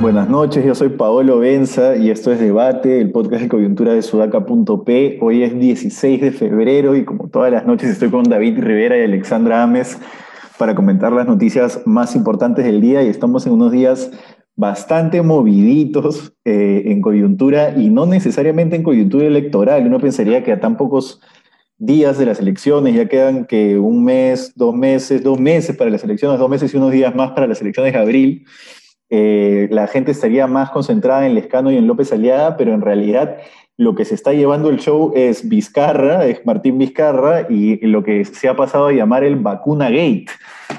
Buenas noches, yo soy Paolo Benza y esto es Debate, el podcast de coyuntura de sudaca.p. Hoy es 16 de febrero y como todas las noches estoy con David Rivera y Alexandra Ames para comentar las noticias más importantes del día y estamos en unos días bastante moviditos eh, en coyuntura y no necesariamente en coyuntura electoral. Uno pensaría que a tan pocos días de las elecciones, ya quedan que un mes, dos meses, dos meses para las elecciones, dos meses y unos días más para las elecciones de abril. Eh, la gente estaría más concentrada en Lescano y en López Aliada, pero en realidad lo que se está llevando el show es Vizcarra, es Martín Vizcarra, y lo que se ha pasado a llamar el Vacuna Gate,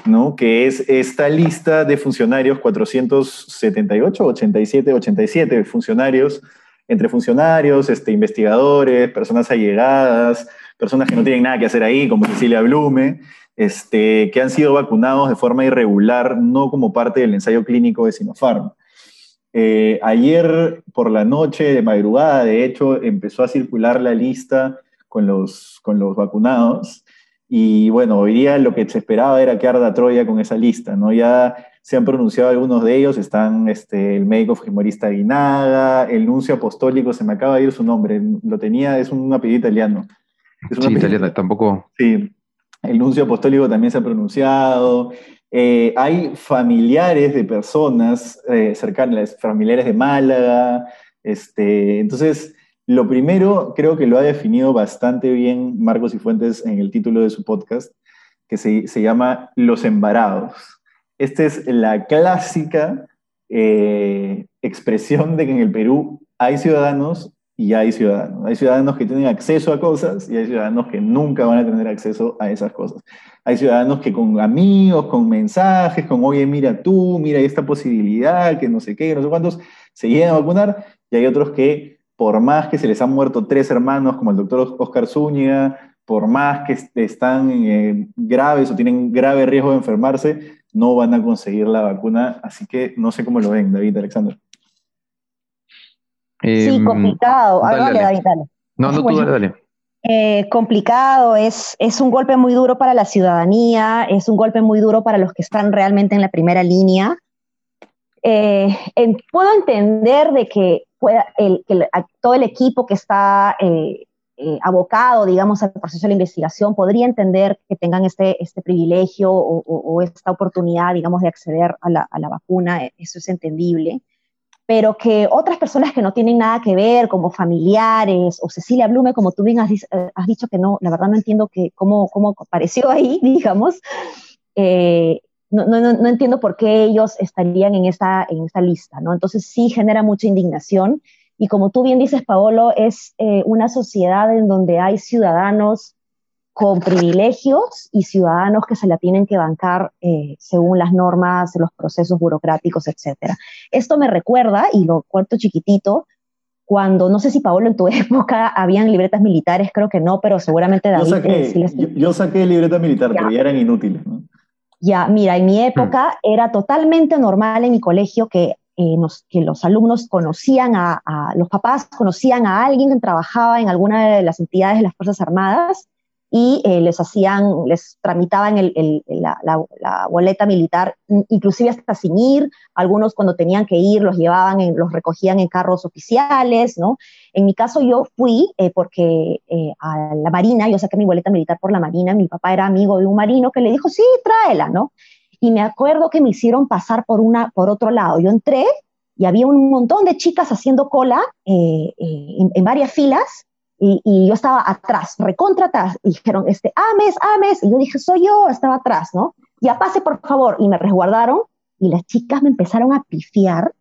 ¿no? que es esta lista de funcionarios, 478, 87, 87 funcionarios, entre funcionarios, este, investigadores, personas allegadas, personas que no tienen nada que hacer ahí, como Cecilia Blume, este, que han sido vacunados de forma irregular, no como parte del ensayo clínico de Sinopharm. Eh, ayer por la noche, de madrugada, de hecho, empezó a circular la lista con los, con los vacunados. Y bueno, hoy día lo que se esperaba era que arda Troya con esa lista, ¿no? Ya se han pronunciado algunos de ellos, están este, el médico fujimorista Guinaga, el nuncio apostólico, se me acaba de ir su nombre, lo tenía, es un apellido italiano. sí, italiano, tampoco. Sí, el nuncio apostólico también se ha pronunciado. Eh, hay familiares de personas eh, cercanas, familiares de Málaga. Este, entonces, lo primero creo que lo ha definido bastante bien Marcos y Fuentes en el título de su podcast, que se, llama Los Embarados. Esta es la clásica eh, expresión de que en el Perú hay ciudadanos y hay ciudadanos. Hay ciudadanos que tienen acceso a cosas y hay ciudadanos que nunca van a tener acceso a esas cosas. Hay ciudadanos que con amigos, con mensajes, con, oye, mira tú, mira esta posibilidad, que no sé qué, no sé cuántos, se llegan a vacunar y hay otros que, por más que se les han muerto tres hermanos, como el doctor Oscar Zúñiga, por más que están eh, graves o tienen grave riesgo de enfermarse, no van a conseguir la vacuna. Así que no sé cómo lo ven, David Alexander sí, em, complicado. Dale, dale. No, no, tú dale, dale. Eh, complicado, es, es un golpe muy duro para la ciudadanía, es un golpe muy duro para los que están realmente en la primera línea. Eh, puedo entender de que, pueda, el, que todo el equipo que está eh, abocado, digamos, al proceso de la investigación podría entender que tengan este, este privilegio o, o, esta oportunidad, digamos, de acceder a la, a la vacuna, eso es entendible pero que otras personas que no tienen nada que ver, como familiares, o Cecilia Blume, como tú bien has, eh, dicho que no, la verdad no entiendo que, cómo, cómo apareció ahí, digamos, eh, no, no, no, entiendo por qué ellos estarían en esta, en esta lista, ¿no? Entonces sí genera mucha indignación, y como tú bien dices, Paolo, es eh, una sociedad en donde hay ciudadanos con privilegios y ciudadanos que se la tienen que bancar eh, según las normas, los procesos burocráticos, etc. Esto me recuerda, y lo cuento chiquitito, cuando, no sé si Paolo en tu época habían libretas militares, creo que no, pero seguramente David... Yo saqué, yo, saqué libreta militar, pero ya eran inútiles. Ya, mira, en mi época mm. era totalmente normal en mi colegio que, eh, que los alumnos conocían a, a, los papás conocían a alguien que trabajaba en alguna de las entidades de las Fuerzas Armadas y eh, les hacían, les tramitaban la, boleta militar, inclusive hasta sin ir, algunos cuando tenían que ir los llevaban, en, los recogían en carros oficiales, ¿no? En mi caso yo fui eh, porque eh, a la Marina, yo saqué mi boleta militar por la Marina, mi papá era amigo de un marino que le dijo, sí, tráela, ¿no? Y me acuerdo que me hicieron pasar por, una, por otro lado, yo entré y había un montón de chicas haciendo cola en varias filas, y, yo estaba atrás, recontra atrás, y dijeron, este, Ames, Ames, y yo dije, soy yo, estaba atrás, ¿no? Ya pase, por favor, y me resguardaron, y las chicas me empezaron a pifiar,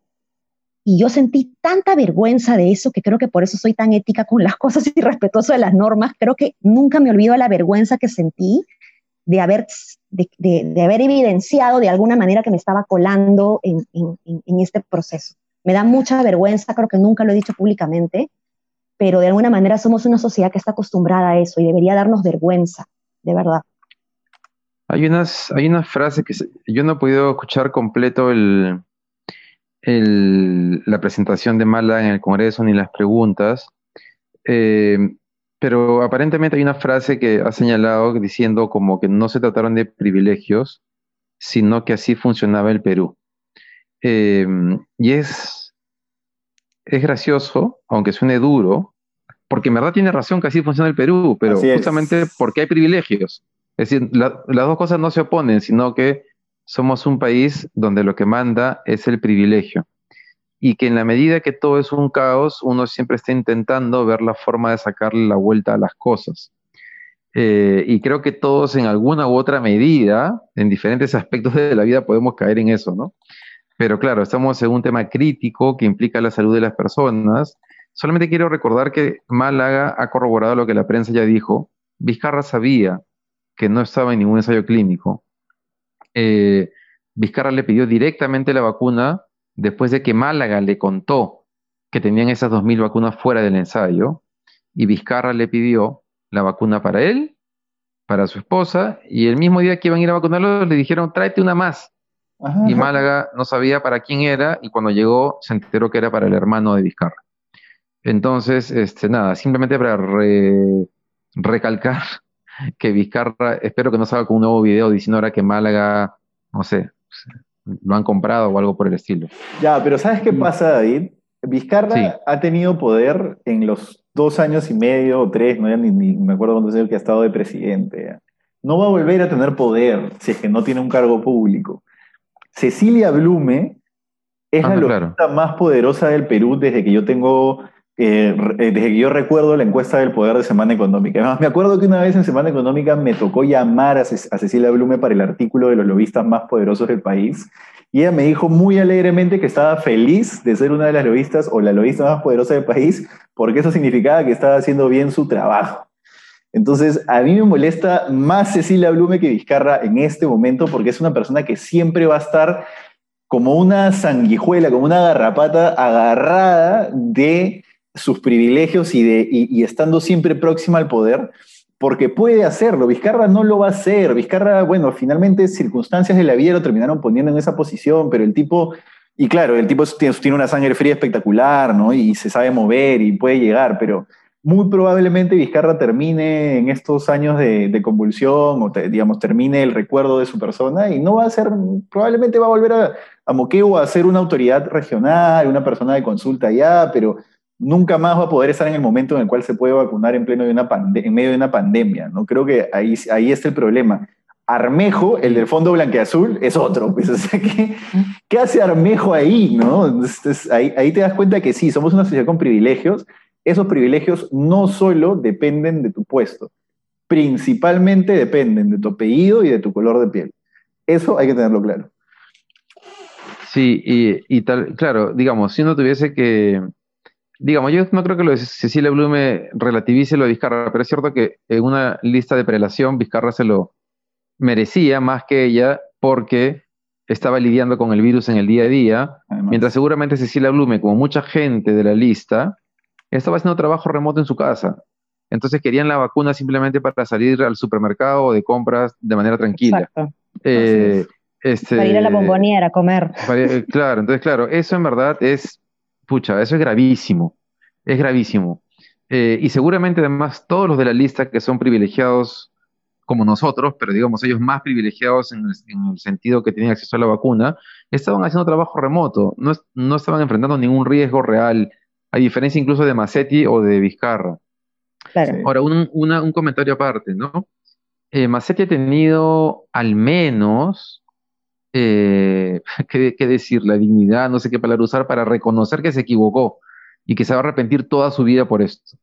y yo sentí tanta vergüenza de eso, que creo que por eso soy tan ética con las cosas y respetuoso de las normas, creo que nunca me olvido la vergüenza que sentí de haber, de, haber evidenciado de alguna manera que me estaba colando en, en, en este proceso. Me da mucha vergüenza, creo que nunca lo he dicho públicamente, pero de alguna manera somos una sociedad que está acostumbrada a eso y debería darnos vergüenza, de verdad. Hay, unas, hay una frase que yo no he podido escuchar completo el, la presentación de Mala en el Congreso ni las preguntas, eh, pero aparentemente hay una frase que ha señalado diciendo como que no se trataron de privilegios, sino que así funcionaba el Perú. Eh, y es, es gracioso, aunque suene duro, porque en verdad tiene razón que así funciona el Perú, pero justamente porque hay privilegios. Es decir, las dos cosas no se oponen, sino que somos un país donde lo que manda es el privilegio. Y que en la medida que todo es un caos, uno siempre está intentando ver la forma de sacarle la vuelta a las cosas. Eh, y creo que todos en alguna u otra medida, en diferentes aspectos de la vida, podemos caer en eso, ¿no? Pero claro, estamos en un tema crítico que implica la salud de las personas. Solamente quiero recordar que Málaga ha corroborado lo que la prensa ya dijo. Vizcarra sabía que no estaba en ningún ensayo clínico. Eh, Vizcarra le pidió directamente la vacuna después de que Málaga le contó que tenían esas 2.000 vacunas fuera del ensayo, y Vizcarra le pidió la vacuna para él, para su esposa, y el mismo día que iban a ir a vacunarlo le dijeron, tráete una más. Y Málaga no sabía para quién era, y cuando llegó se enteró que era para el hermano de Vizcarra. Entonces, este, nada, simplemente para recalcar que Vizcarra, espero que no salga con un nuevo video diciendo ahora que Málaga, no sé, lo han comprado o algo por el estilo. Ya, pero ¿sabes qué pasa, David? Vizcarra ha tenido poder en los dos años y medio o tres, no ni, me acuerdo cuándo es que ha estado de presidente. No va a volver a tener poder si es que no tiene un cargo público. Cecilia Blume es ah, la más poderosa del Perú desde que yo tengo eh, desde que yo recuerdo la encuesta del poder de Semana Económica. Además, me acuerdo que una vez en Semana Económica me tocó llamar a, Cecilia Blume para el artículo de los lobistas más poderosos del país. Y ella me dijo muy alegremente que estaba feliz de ser una de las lobistas o la lobista más poderosa del país, porque eso significaba que estaba haciendo bien su trabajo. Entonces, a mí me molesta más Cecilia Blume que Vizcarra en este momento, porque es una persona que siempre va a estar como una sanguijuela, como una garrapata agarrada de sus privilegios y, de, estando siempre próxima al poder, porque puede hacerlo. Vizcarra no lo va a hacer. Vizcarra, bueno, finalmente circunstancias de la vida lo terminaron poniendo en esa posición, pero el tipo, y claro, el tipo tiene una sangre fría espectacular, ¿no? Y se sabe mover y puede llegar, pero muy probablemente Vizcarra termine en estos años de, convulsión o, digamos, termine el recuerdo de su persona y no va a ser, probablemente va a volver a, a Moqueo a ser una autoridad regional, una persona de consulta allá, pero nunca más va a poder estar en el momento en el cual se puede vacunar en, pleno de una en medio de una pandemia. ¿no? Creo que ahí, ahí está el problema. Armejo, el del fondo blanqueazul, es otro. Pues, ¿qué, hace Armejo ahí? ¿no? ahí, ahí te das cuenta que sí, somos una sociedad con privilegios. Esos privilegios no solo dependen de tu puesto, principalmente dependen de tu apellido y de tu color de piel. Eso hay que tenerlo claro. Sí, y, y tal, claro, digamos, si uno tuviese que, digamos, yo no creo que lo de Cecilia Blume relativice lo de Vizcarra, pero es cierto que en una lista de prelación Vizcarra se lo merecía más que ella porque estaba lidiando con el virus en el día a día, mientras seguramente Cecilia Blume, como mucha gente de la lista, estaba haciendo trabajo remoto en su casa. Entonces querían la vacuna simplemente para salir al supermercado o de compras de manera tranquila. Eh, este, para ir a la bomboniera a comer. Claro, entonces claro, eso en verdad es pucha, eso es gravísimo, es gravísimo. Eh, y seguramente además todos los de la lista que son privilegiados como nosotros, pero digamos ellos más privilegiados en el, sentido que tenían acceso a la vacuna, estaban haciendo trabajo remoto, no, no estaban enfrentando ningún riesgo real, a diferencia incluso de Massetti o de Vizcarra. Ahora, un, un, comentario aparte, ¿no? Eh, Massetti ha tenido al menos eh, ¿qué, decir? La dignidad, no sé qué palabra usar, para reconocer que se equivocó y que se va a arrepentir toda su vida por esto.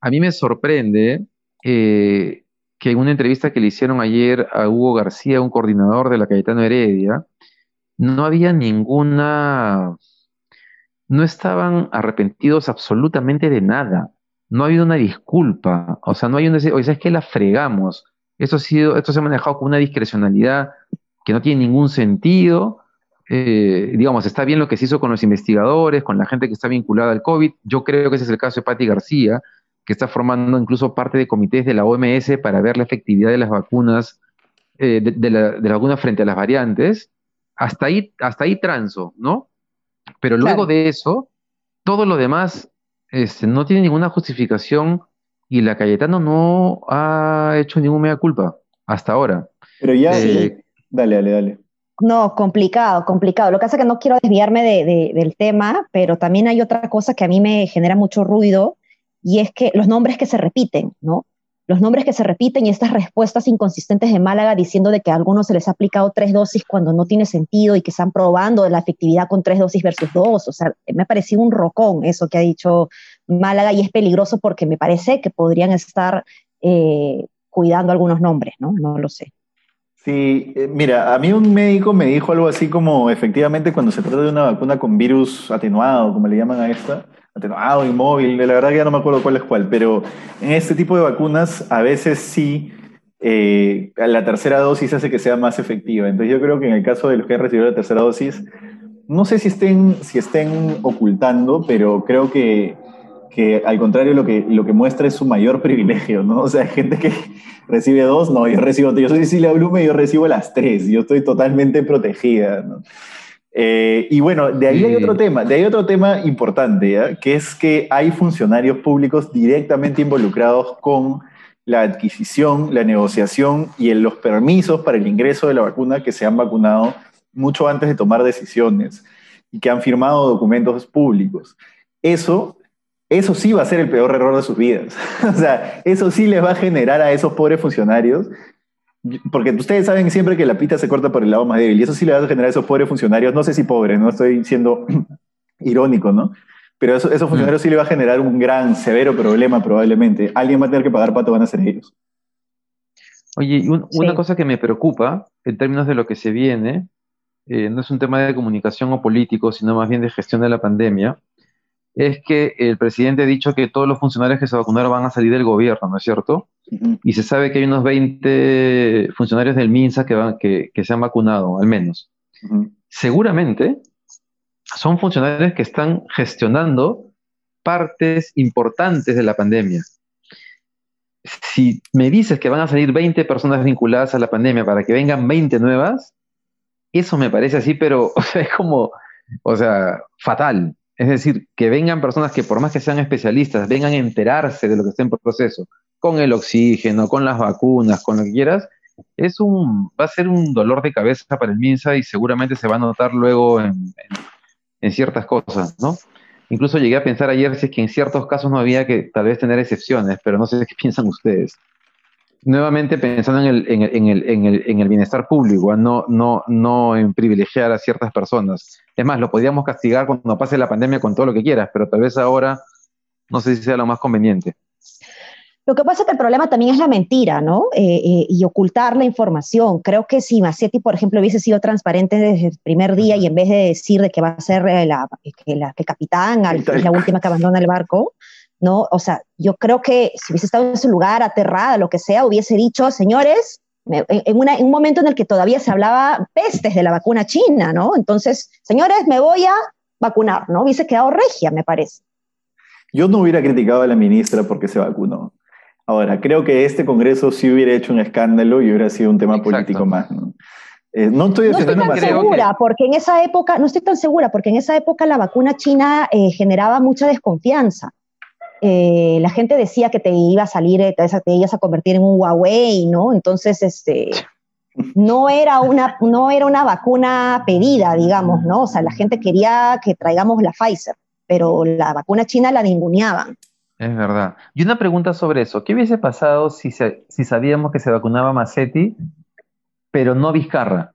A mí me sorprende eh, que en una entrevista que le hicieron ayer a Hugo García, un coordinador de la Cayetano Heredia, no había ninguna, no estaban arrepentidos absolutamente de nada. No ha habido una disculpa, o sea, no hay un decir, oye, es que la fregamos. Esto ha sido, esto se ha manejado con una discrecionalidad que no tiene ningún sentido. Eh, digamos, está bien lo que se hizo con los investigadores, con la gente que está vinculada al COVID. Yo creo que ese es el caso de Patti García, que está formando incluso parte de comités de la OMS para ver la efectividad de las vacunas, eh, de, la, vacuna frente a las variantes. Hasta ahí, hasta ahí transo, ¿no? Pero luego de eso, todo lo demás este, no tiene ninguna justificación y la Cayetano no ha hecho ninguna mea culpa hasta ahora. Pero ya, eh, dale, dale, dale. No, complicado, complicado. Lo que pasa es que no quiero desviarme del tema, pero también hay otra cosa que a mí me genera mucho ruido y es que los nombres que se repiten, ¿no? Los nombres que se repiten y estas respuestas inconsistentes de Málaga diciendo de que a algunos se les ha aplicado tres dosis cuando no tiene sentido y que están probando la efectividad con tres dosis versus dos. O sea, me ha parecido un rocón eso que ha dicho Málaga y es peligroso porque me parece que podrían estar eh, cuidando algunos nombres, ¿no? No lo sé. Sí, eh, mira, a mí un médico me dijo algo así como, efectivamente, cuando se trata de una vacuna con virus atenuado, como le llaman a esta, atenuado, inmóvil, la verdad que ya no me acuerdo cuál es cuál, pero en este tipo de vacunas a veces sí eh, la tercera dosis hace que sea más efectiva. Entonces yo creo que en el caso de los que han recibido la tercera dosis, no sé si estén, si estén ocultando, pero creo que que al contrario lo que, lo que muestra es su mayor privilegio, ¿no? O sea, hay gente que recibe dos, no, yo recibo, yo soy Cecilia Blume y yo recibo las tres, yo estoy totalmente protegida, ¿no? Eh, y bueno, de ahí hay otro tema, de ahí otro tema importante, que es que hay funcionarios públicos directamente involucrados con la adquisición, la negociación y en los permisos para el ingreso de la vacuna que se han vacunado mucho antes de tomar decisiones y que han firmado documentos públicos. Eso eso sí va a ser el peor error de sus vidas. o sea, eso sí les va a generar a esos pobres funcionarios, porque ustedes saben siempre que la pita se corta por el lado más débil, y eso sí le va a generar a esos pobres funcionarios, no sé si pobres, no estoy siendo irónico, ¿no? Pero eso, esos funcionarios sí le va a generar un gran, severo problema probablemente. Alguien va a tener que pagar pato, van a ser ellos. Oye, una cosa que me preocupa en términos de lo que se viene, eh, no es un tema de comunicación o político, sino más bien de gestión de la pandemia, es que el presidente ha dicho que todos los funcionarios que se vacunaron van a salir del gobierno, ¿no es cierto? Y se sabe que hay unos 20 funcionarios del MINSA que, van, que, se han vacunado, al menos. Seguramente son funcionarios que están gestionando partes importantes de la pandemia. Si me dices que van a salir 20 personas vinculadas a la pandemia para que vengan 20 nuevas, eso me parece así, pero es como, o sea, fatal. Es decir, que vengan personas que por más que sean especialistas, vengan a enterarse de lo que está en proceso, con el oxígeno, con las vacunas, con lo que quieras, es un, va a ser un dolor de cabeza para el MINSA y seguramente se va a notar luego en, ciertas cosas, ¿no? Incluso llegué a pensar ayer si es que en ciertos casos no había que tal vez tener excepciones, pero no sé qué piensan ustedes nuevamente pensando en el, en el, en el, en el, en el bienestar público, no, no, no en privilegiar a ciertas personas. Es más, lo podríamos castigar cuando pase la pandemia con todo lo que quieras, pero tal vez ahora no sé si sea lo más conveniente. Lo que pasa es que el problema también es la mentira, ¿no? Eh, eh, y ocultar la información. Creo que si Macetti, por ejemplo, hubiese sido transparente desde el primer día y en vez de decir de que va a ser eh, la, que la que capitán, es la última que abandona el barco, ¿no? O sea, yo creo que si hubiese estado en su lugar aterrada, lo que sea, hubiese dicho, señores, en, un momento en el que todavía se hablaba pestes de la vacuna china, ¿no? Entonces, señores, me voy a vacunar, ¿no? Hubiese quedado regia, me parece. Yo no hubiera criticado a la ministra porque se vacunó. Ahora, creo que este Congreso sí hubiera hecho un escándalo y hubiera sido un tema político más, ¿no? Eh, no estoy, no estoy tan segura, porque en esa época, no estoy tan segura, porque en esa época la vacuna china eh, generaba mucha desconfianza. Eh, la gente decía que te iba a salir, eh, te, ibas a convertir en un Huawei, ¿no? Entonces, este, no era una, no era una vacuna pedida, digamos, ¿no? O sea, la gente quería que traigamos la Pfizer, pero la vacuna china la ninguneaban. Es verdad. Y una pregunta sobre eso. ¿Qué hubiese pasado si, si sabíamos que se vacunaba Macetti, pero no Vizcarra?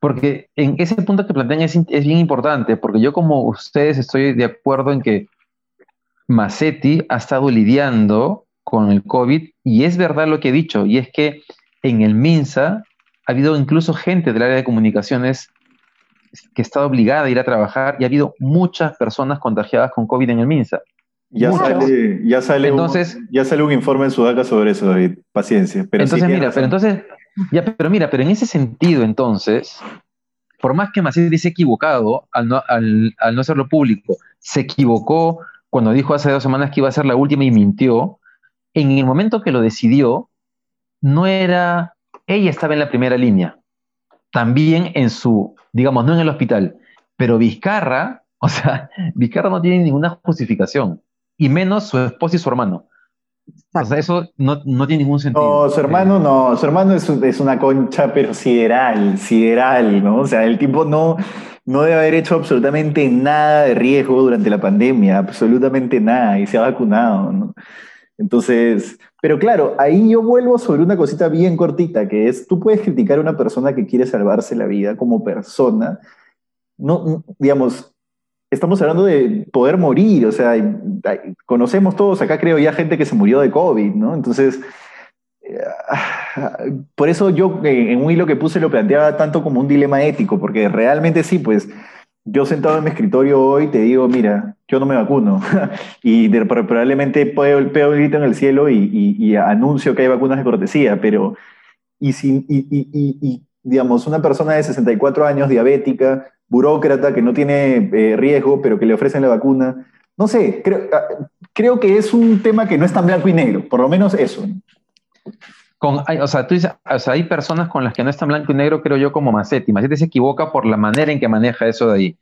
Porque en ese punto que plantean es, es bien importante, porque yo como ustedes estoy de acuerdo en que Massetti ha estado lidiando con el COVID y es verdad lo que he dicho, y es que en el MINSA ha habido incluso gente del área de comunicaciones que está obligada a ir a trabajar y ha habido muchas personas contagiadas con COVID en el MINSA. Ya sale, ya sale, entonces, un, ya sale un informe en Sudaca sobre eso, David. Paciencia. Pero entonces, mira, pero entonces, ya, pero mira, pero en ese sentido, entonces, por más que Massetti se ha equivocado al no, al, al no hacerlo público, se equivocó cuando dijo hace dos semanas que iba a ser la última y mintió, en el momento que lo decidió, no era, ella estaba en la primera línea, también en su, digamos, no en el hospital, pero Vizcarra, O sea, Vizcarra no tiene ninguna justificación, y menos su esposa y su hermano. O sea, eso no, no, tiene ningún sentido. No, su hermano no, su hermano es, es, una concha, pero sideral, sideral, ¿no? O sea, el tipo no, no debe haber hecho absolutamente nada de riesgo durante la pandemia, absolutamente nada, y se ha vacunado, ¿no? Entonces, pero claro, ahí yo vuelvo sobre una cosita bien cortita, que es, tú puedes criticar a una persona que quiere salvarse la vida como persona, no, digamos, estamos hablando de poder morir, o sea, conocemos todos, acá creo ya gente que se murió de COVID, ¿no? Entonces, eh, por eso yo eh, en un hilo que puse lo planteaba tanto como un dilema ético, porque realmente sí, pues yo sentado en mi escritorio hoy te digo, mira, yo no me vacuno y probablemente pego el grito en el cielo y, anuncio que hay vacunas de cortesía, pero y, si, y, digamos, una persona de 64 años, diabética, burócrata, que no tiene eh, riesgo, pero que le ofrecen la vacuna, no sé, creo, ah, creo que es un tema que no es tan blanco y negro, por lo menos eso. Con, o, sea, tú dices, o sea, hay personas con las que no están blanco y negro, creo yo, como Macetti. Macetti se equivoca por la manera en que maneja eso de ahí.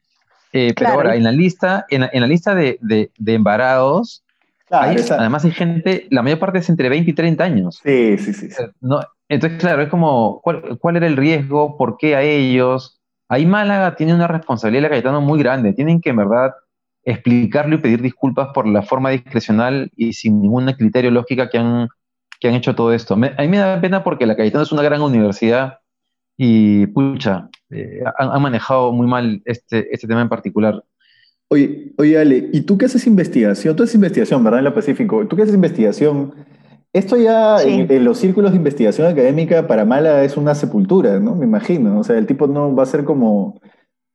Eh, pero ahora, en la lista, en la, lista de, de, de embarados, además hay gente, la mayor parte es entre 20 y 30 años. Sí, sí, sí. No, entonces, claro, es como, ¿cuál, ¿cuál, era el riesgo? ¿Por qué a ellos? Ahí Málaga tiene una responsabilidad, Cayetano, muy grande. Tienen que, en verdad, explicarlo y pedir disculpas por la forma discrecional y sin ningún criterio lógica que han que han hecho todo esto. a mí me da pena porque la Cayetano es una gran universidad y, pucha, eh, han, manejado muy mal este, este tema en particular. Oye, oye, Ale, ¿y tú qué haces investigación? Tú haces investigación, ¿verdad? En lo Pacífico. ¿Tú qué haces investigación? Esto ya en, los círculos de investigación académica para Mala es una sepultura, ¿no? Me imagino. O sea, el tipo no va a ser como,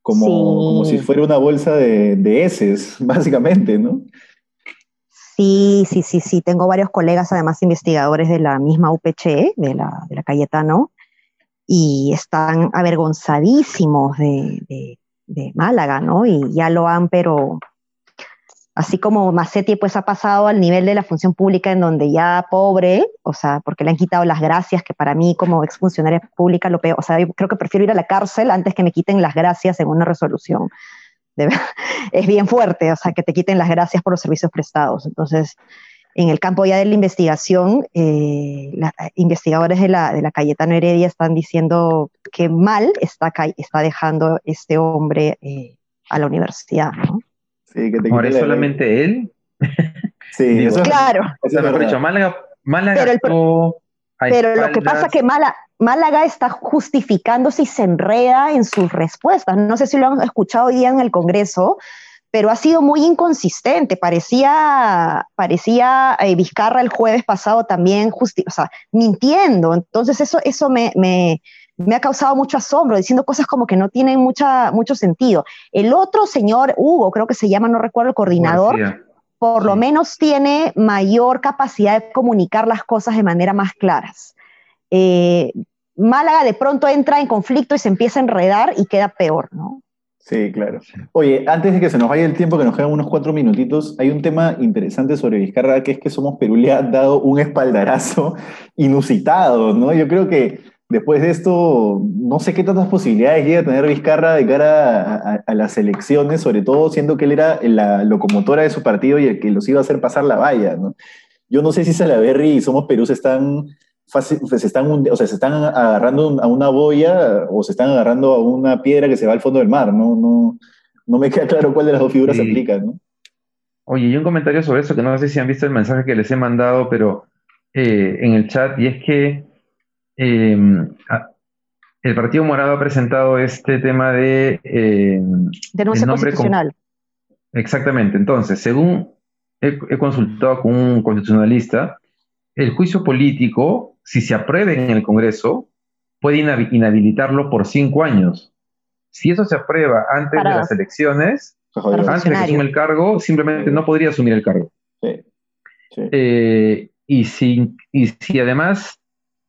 como, como si fuera una bolsa de, de heces, básicamente, ¿no? Sí, sí, sí, sí. Tengo varios colegas, además investigadores de la misma UPC, de la, de la Cayetano, y están avergonzadísimos de, de, Málaga, ¿no? Y ya lo han, pero así como Macetti pues ha pasado al nivel de la función pública en donde ya pobre, o sea, porque le han quitado las gracias, que para mí como exfuncionaria pública lo peor, o sea, creo que prefiero ir a la cárcel antes que me quiten las gracias en una resolución es bien fuerte, o sea, que te quiten las gracias por los servicios prestados. Entonces, en el campo ya de la investigación, eh, investigadores de la, de la Cayetano Heredia están diciendo que mal está, está dejando este hombre eh, a la universidad. ¿no? Sí, que te ¿Ahora es solamente él? Sí, eso claro. Eso mejor dicho, Málaga, Málaga pero, pero lo que pasa es que Málaga, Málaga está justificándose y se enreda en sus respuestas. No sé si lo han escuchado hoy día en el Congreso, pero ha sido muy inconsistente. Parecía, parecía eh, Vizcarra el jueves pasado también o sea, mintiendo. Entonces eso, eso me, me, me, ha causado mucho asombro, diciendo cosas como que no tienen mucha, mucho sentido. El otro señor, Hugo, creo que se llama, no recuerdo el coordinador, por lo menos tiene mayor capacidad de comunicar las cosas de manera más claras. Eh, Málaga de pronto entra en conflicto y se empieza a enredar y queda peor, ¿no? Sí, claro. Oye, antes de que se nos vaya el tiempo, que nos quedan unos cuatro minutitos, hay un tema interesante sobre Vizcarra, que es que Somos Perú le ha dado un espaldarazo inusitado, ¿no? Yo creo que después de esto, no sé qué tantas posibilidades llega a tener Vizcarra de cara a, las elecciones, sobre todo siendo que él era la locomotora de su partido y el que los iba a hacer pasar la valla, ¿no? Yo no sé si Salaverry y Somos Perú se están se están, o sea, se están agarrando a una boya o se están agarrando a una piedra que se va al fondo del mar. No, no, no me queda claro cuál de las dos figuras se aplica. ¿no? Oye, y un comentario sobre eso, que no sé si han visto el mensaje que les he mandado, pero eh, en el chat, y es que em, el Partido Morado ha presentado este tema de... Eh, Denuncia constitucional. Exactamente, entonces, según he consultado con un constitucionalista, el juicio político, si se apruebe en el Congreso, puede inhabilitarlo por cinco años. Si eso se aprueba antes de las elecciones, antes de que asuma el cargo, simplemente no podría asumir el cargo. Eh, y, si, y si además,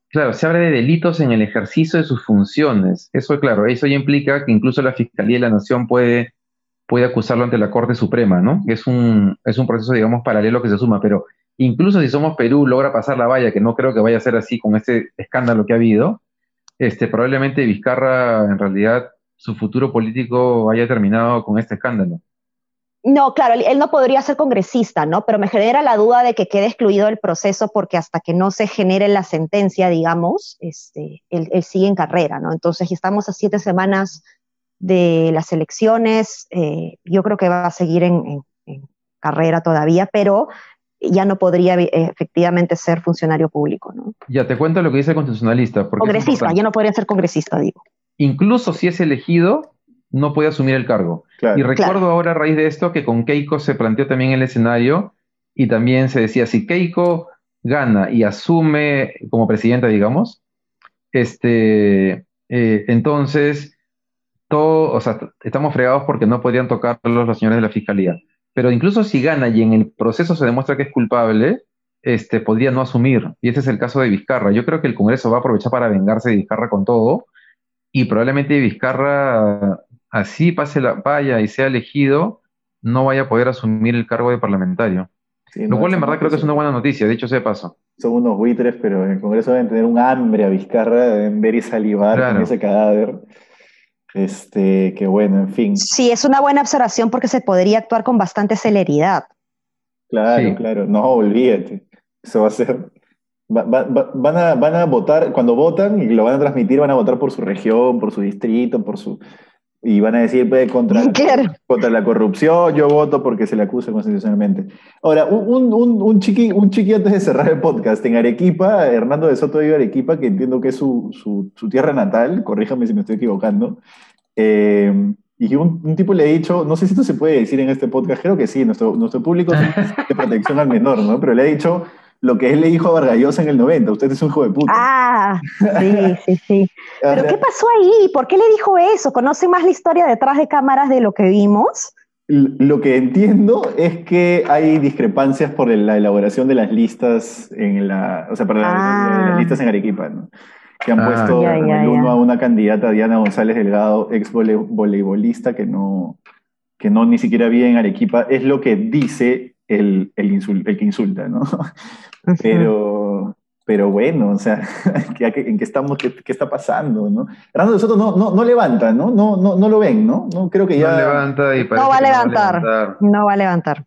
claro, se habla de delitos en el ejercicio de sus funciones, eso claro, eso ya implica que incluso la Fiscalía de la Nación puede, puede acusarlo ante la Corte Suprema, ¿no? Es un, es un proceso, digamos, paralelo que se suma, pero incluso si somos Perú, logra pasar la valla, que no creo que vaya a ser así con este escándalo que ha habido, este, probablemente Vizcarra, en realidad, su futuro político haya terminado con este escándalo. No, claro, él no podría ser congresista, ¿no? Pero me genera la duda de que quede excluido del proceso porque hasta que no se genere la sentencia, digamos, este, él, sigue en carrera, ¿no? Entonces, estamos a siete semanas de las elecciones, eh, yo creo que va a seguir en, carrera todavía, pero ya no podría efectivamente ser funcionario público, ¿no? Ya, te cuento lo que dice el constitucionalista. Congresista, ya no podría ser congresista, digo. Incluso si es elegido, no puede asumir el cargo. y recuerdo ahora a raíz de esto que con Keiko se planteó también el escenario y también se decía, si Keiko gana y asume como presidenta, digamos, este, eh, entonces, todo, o sea, estamos fregados porque no podrían tocarlos los señores de la fiscalía. Pero incluso si gana y en el proceso se demuestra que es culpable, este, podría no asumir. Y ese es el caso de Vizcarra. Yo creo que el Congreso va a aprovechar para vengarse de Vizcarra con todo. Y probablemente Vizcarra así pase la vaya y sea elegido, no vaya a poder asumir el cargo de parlamentario. Lo cual en verdad creo que es una buena noticia, dicho sea de paso. Son unos buitres, pero en el Congreso deben tener un hambre a Vizcarra, deben ver y salivar con ese cadáver. Este, que bueno, en fin. Sí, es una buena observación porque se podría actuar con bastante celeridad. Claro, claro. No, olvídate. Eso va a ser. van, a, van a votar, cuando votan y lo van a transmitir, van a votar por su región, por su distrito, por su, y van a decir pues, contra, contra la corrupción, yo voto porque se le acusa constitucionalmente. Ahora, un, un, un, chiqui, un chiqui antes de cerrar el podcast, en Arequipa, Hernando de Soto vive Arequipa, que entiendo que es su, su, su tierra natal, corríjame si me estoy equivocando, eh, y un, un, tipo le ha dicho, no sé si esto se puede decir en este podcast, creo que sí, nuestro, nuestro público es de protección al menor, ¿no? Pero le ha dicho lo que él le dijo a Vargallosa en el 90, usted es un hijo de puta. Ah, sí, sí, sí. ¿Pero qué pasó ahí? ¿Por qué le dijo eso? ¿Conoce más la historia detrás de cámaras de lo que vimos? Lo que entiendo es que hay discrepancias por la elaboración de las listas en la, o sea, para las ah. listas en Arequipa, ¿no? Que han ah, puesto el uno a una candidata, Diana González Delgado, ex voleibolista, que no, que no ni siquiera vive en Arequipa. Es lo que dice el, el, el que insulta, ¿no? Pero, pero bueno, o sea, ¿en qué estamos? Qué, qué, está pasando? ¿no? Hernando de Soto no, no, no levanta, ¿no? No, no, no lo ven, ¿no? No creo que ya. No levanta y no va a levantar. No va a levantar.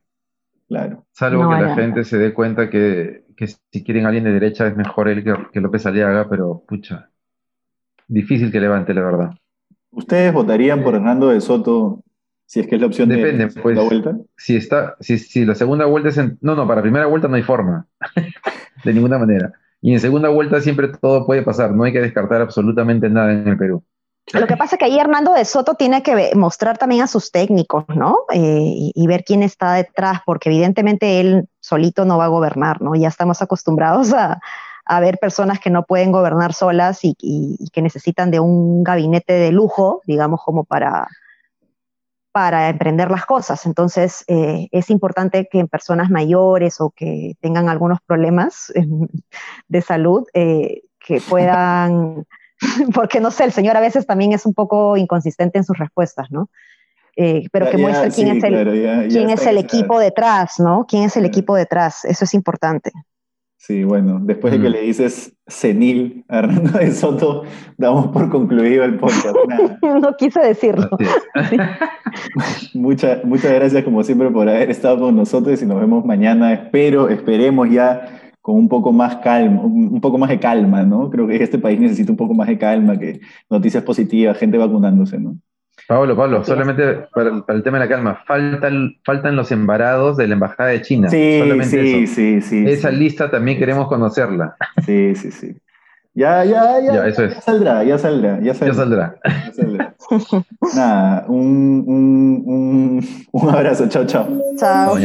Claro. Salvo que la gente se dé cuenta que, que, si quieren a alguien de derecha es mejor él que, que López Aliaga, pero pucha, difícil que levante, la verdad. ¿Ustedes votarían por Hernando de Soto si es que es la opción Depende, de pues, vuelta. Si, está, si, si la segunda vuelta es en. No, no, para primera vuelta no hay forma. de ninguna manera. Y en segunda vuelta siempre todo puede pasar. No hay que descartar absolutamente nada en el Perú. Lo que pasa es que ahí Hernando de Soto tiene que mostrar también a sus técnicos, ¿no? Eh, y, ver quién está detrás, porque evidentemente él solito no va a gobernar, ¿no? Ya estamos acostumbrados a, ver personas que no pueden gobernar solas y, que necesitan de un gabinete de lujo, digamos, como para, para emprender las cosas. Entonces, eh, es importante que en personas mayores o que tengan algunos problemas de salud, eh, que puedan, porque no sé, el señor a veces también es un poco inconsistente en sus respuestas, ¿no? Eh, pero que muestre quién es el, quién es el equipo detrás, ¿no? ¿Quién es el equipo detrás? Eso es importante. Sí, bueno, después de que le dices senil a Hernando de Soto, damos por concluido el podcast. no quise decirlo. muchas, muchas gracias como siempre por haber estado con nosotros y nos vemos mañana. Espero, esperemos ya con un poco más calma, un poco más de calma, ¿no? Creo que este país necesita un poco más de calma, que noticias positivas, gente vacunándose, ¿no? Pablo, Pablo, solamente para, el tema de la calma, faltan, faltan los embarados de la Embajada de China. Sí, solamente sí, eso. sí, sí. Esa lista también queremos conocerla. Sí, sí, sí. Ya, ya, ya. Ya, ya, saldrá, ya saldrá, ya saldrá. Ya saldrá. Ya saldrá. Nada, un, un, un, un, abrazo, chao, chao. Chao.